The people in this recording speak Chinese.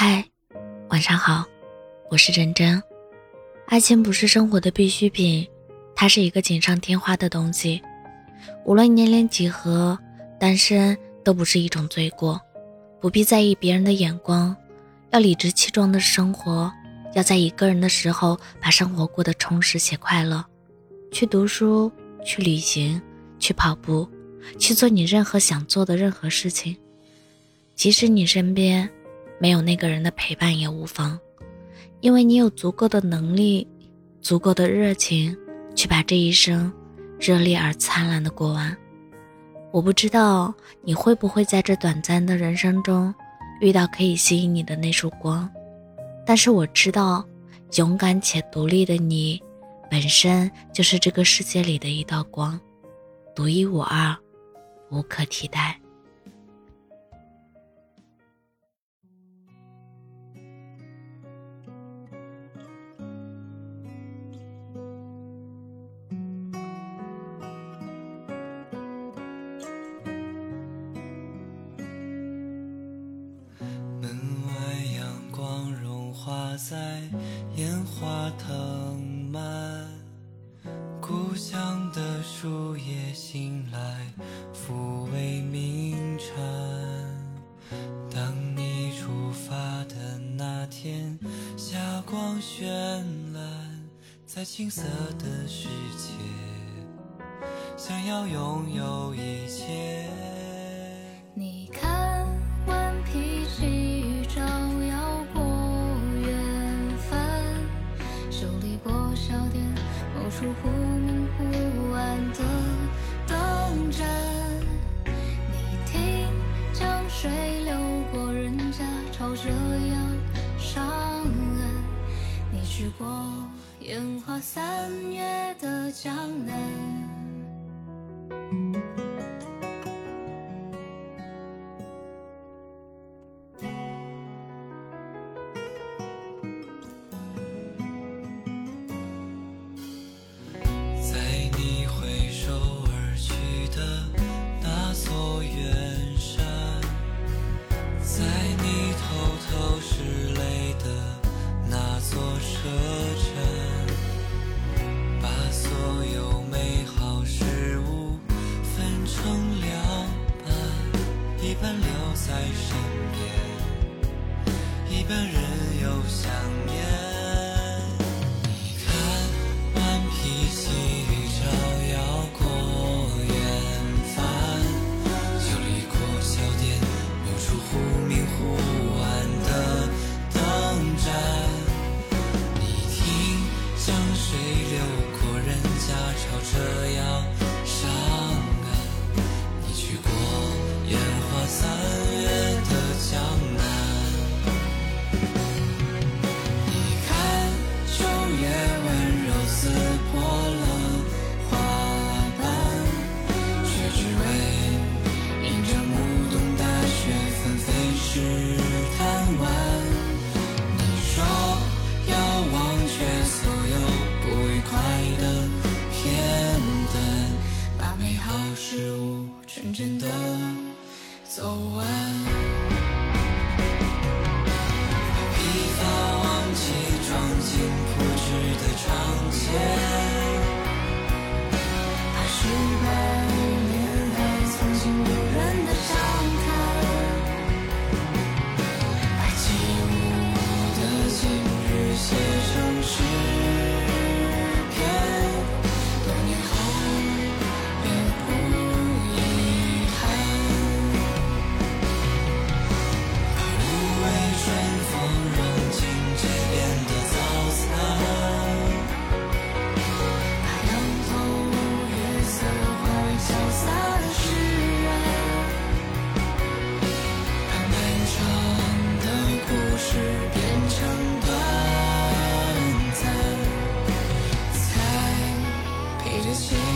嗨，晚上好，我是真真。爱情不是生活的必需品，它是一个锦上添花的东西。无论年龄几何，单身都不是一种罪过。不必在意别人的眼光，要理直气壮的生活。要在一个人的时候，把生活过得充实且快乐。去读书，去旅行，去跑步，去做你任何想做的任何事情。即使你身边没有那个人的陪伴也无妨，因为你有足够的能力、足够的热情，去把这一生热烈而灿烂的过完。我不知道你会不会在这短暂的人生中遇到可以吸引你的那束光。但是我知道，勇敢且独立的你，本身就是这个世界里的一道光，独一无二，无可替代。在烟花藤蔓，故乡的树叶醒来，抚慰鸣蝉。当你出发的那天，霞光绚烂，在青涩的世界，想要拥有一切。你看，去过烟花三月的江南。一半留在身边，一半任由想念。真的走完，披发忘记装进 you